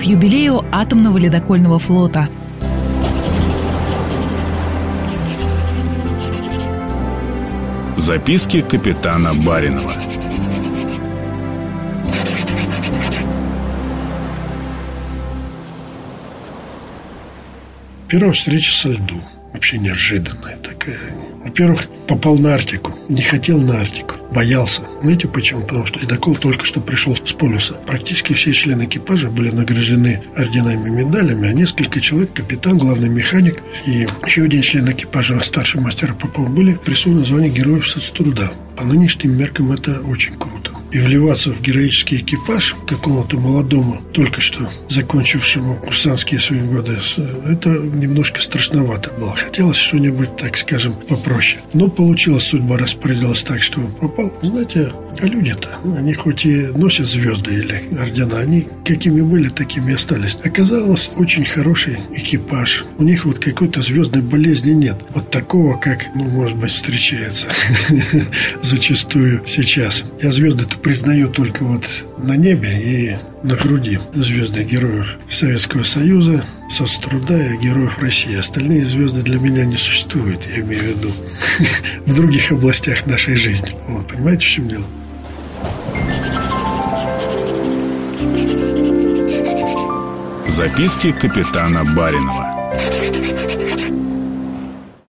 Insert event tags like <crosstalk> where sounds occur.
к юбилею атомного ледокольного флота. Записки капитана Баринова. Первая встреча со льду. Вообще неожиданная такая. Во-первых, попал на Арктику. Не хотел на Арктику. Боялся. Знаете почему? Потому что ледокол только что пришел с полюса. Практически все члены экипажа были награждены орденами и медалями, а несколько человек, капитан, главный механик и еще один член экипажа, старший мастер Попов, были присвоены звание Героев соцтруда. По нынешним меркам это очень круто и вливаться в героический экипаж какому-то молодому, только что закончившему курсантские свои годы, это немножко страшновато было. Хотелось что-нибудь, так скажем, попроще. Но получилось, судьба распорядилась так, что попал. Знаете, а люди-то, они хоть и носят звезды или ордена, они какими были, такими и остались. Оказалось, очень хороший экипаж. У них вот какой-то звездной болезни нет. Вот такого, как, ну, может быть, встречается <laughs> зачастую сейчас. Я звезды-то признаю только вот на небе и на груди звезды героев Советского Союза, соцтруда и героев России. Остальные звезды для меня не существуют, я имею в виду, <laughs> в других областях нашей жизни. Вот, понимаете, в чем дело? Записки капитана Баринова.